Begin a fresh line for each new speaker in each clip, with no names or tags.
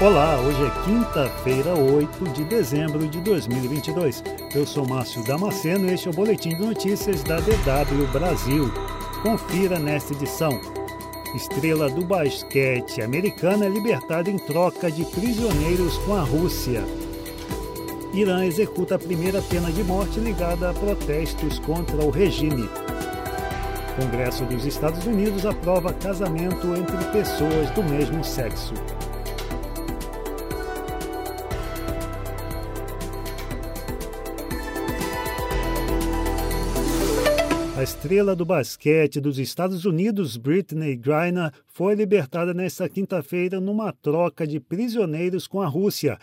Olá, hoje é quinta-feira, 8 de dezembro de 2022. Eu sou Márcio Damasceno e este é o Boletim de Notícias da DW Brasil. Confira nesta edição. Estrela do basquete americana é libertada em troca de prisioneiros com a Rússia. Irã executa a primeira pena de morte ligada a protestos contra o regime. Congresso dos Estados Unidos aprova casamento entre pessoas do mesmo sexo. Estrela do basquete dos Estados Unidos, Britney Griner, foi libertada nesta quinta-feira numa troca de prisioneiros com a Rússia.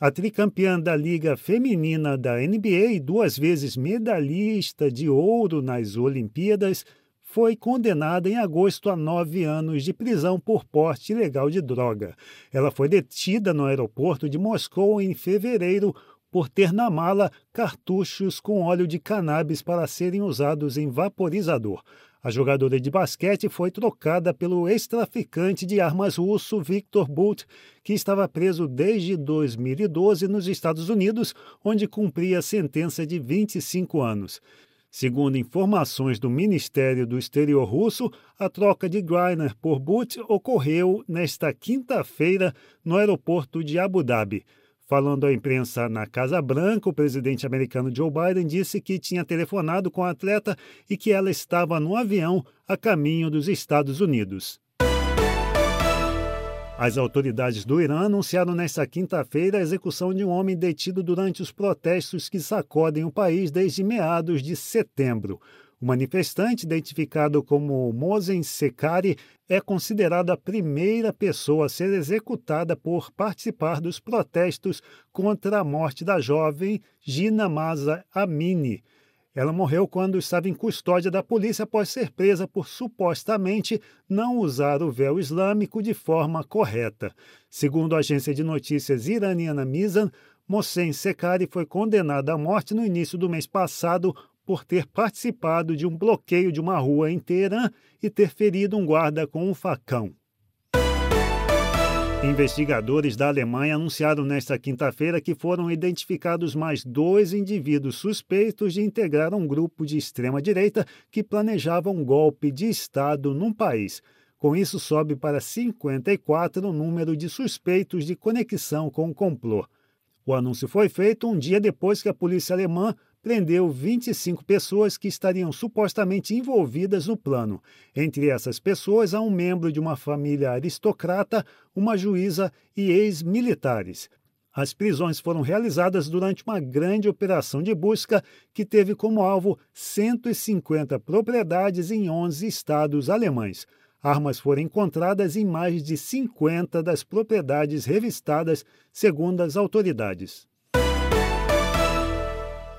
A tricampeã da Liga Feminina da NBA e duas vezes medalhista de ouro nas Olimpíadas foi condenada em agosto a nove anos de prisão por porte ilegal de droga. Ela foi detida no aeroporto de Moscou em fevereiro por ter na mala cartuchos com óleo de cannabis para serem usados em vaporizador. A jogadora de basquete foi trocada pelo ex-traficante de armas russo Victor Bout, que estava preso desde 2012 nos Estados Unidos, onde cumpria sentença de 25 anos. Segundo informações do Ministério do Exterior russo, a troca de Greiner por Bout ocorreu nesta quinta-feira no aeroporto de Abu Dhabi. Falando à imprensa na Casa Branca, o presidente americano Joe Biden disse que tinha telefonado com a atleta e que ela estava no avião a caminho dos Estados Unidos. As autoridades do Irã anunciaram nesta quinta-feira a execução de um homem detido durante os protestos que sacodem o país desde meados de setembro. O manifestante, identificado como Mosen Sekari, é considerado a primeira pessoa a ser executada por participar dos protestos contra a morte da jovem Gina Masa Amini. Ela morreu quando estava em custódia da polícia após ser presa por supostamente não usar o véu islâmico de forma correta. Segundo a agência de notícias iraniana Mizan, Mohsen Sekari foi condenada à morte no início do mês passado por ter participado de um bloqueio de uma rua Teherã e ter ferido um guarda com um facão. Investigadores da Alemanha anunciaram nesta quinta-feira que foram identificados mais dois indivíduos suspeitos de integrar um grupo de extrema-direita que planejava um golpe de Estado num país. Com isso, sobe para 54 o número de suspeitos de conexão com o complô. O anúncio foi feito um dia depois que a polícia alemã prendeu 25 pessoas que estariam supostamente envolvidas no plano. Entre essas pessoas há um membro de uma família aristocrata, uma juíza e ex-militares. As prisões foram realizadas durante uma grande operação de busca que teve como alvo 150 propriedades em 11 estados alemães. Armas foram encontradas em mais de 50 das propriedades revistadas, segundo as autoridades.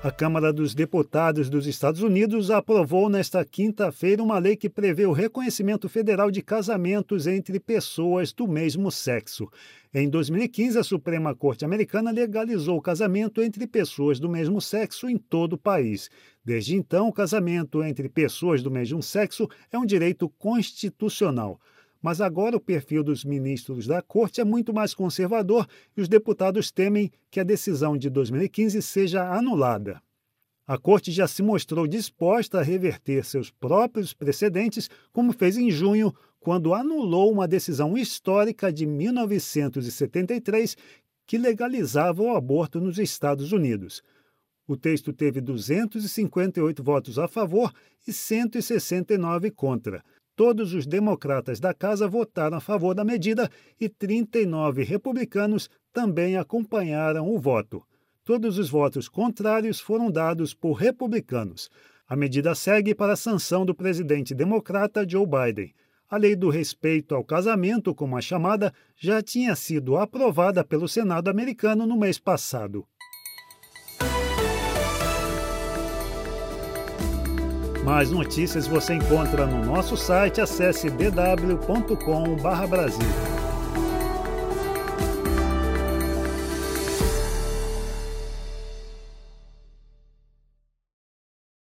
A Câmara dos Deputados dos Estados Unidos aprovou nesta quinta-feira uma lei que prevê o reconhecimento federal de casamentos entre pessoas do mesmo sexo. Em 2015, a Suprema Corte Americana legalizou o casamento entre pessoas do mesmo sexo em todo o país. Desde então, o casamento entre pessoas do mesmo sexo é um direito constitucional. Mas agora o perfil dos ministros da Corte é muito mais conservador e os deputados temem que a decisão de 2015 seja anulada. A Corte já se mostrou disposta a reverter seus próprios precedentes, como fez em junho, quando anulou uma decisão histórica de 1973 que legalizava o aborto nos Estados Unidos. O texto teve 258 votos a favor e 169 contra. Todos os democratas da casa votaram a favor da medida e 39 republicanos também acompanharam o voto. Todos os votos contrários foram dados por republicanos. A medida segue para a sanção do presidente democrata Joe Biden. A lei do respeito ao casamento, como a chamada, já tinha sido aprovada pelo Senado americano no mês passado. Mais notícias você encontra no nosso site. Acesse dw.com/brasil.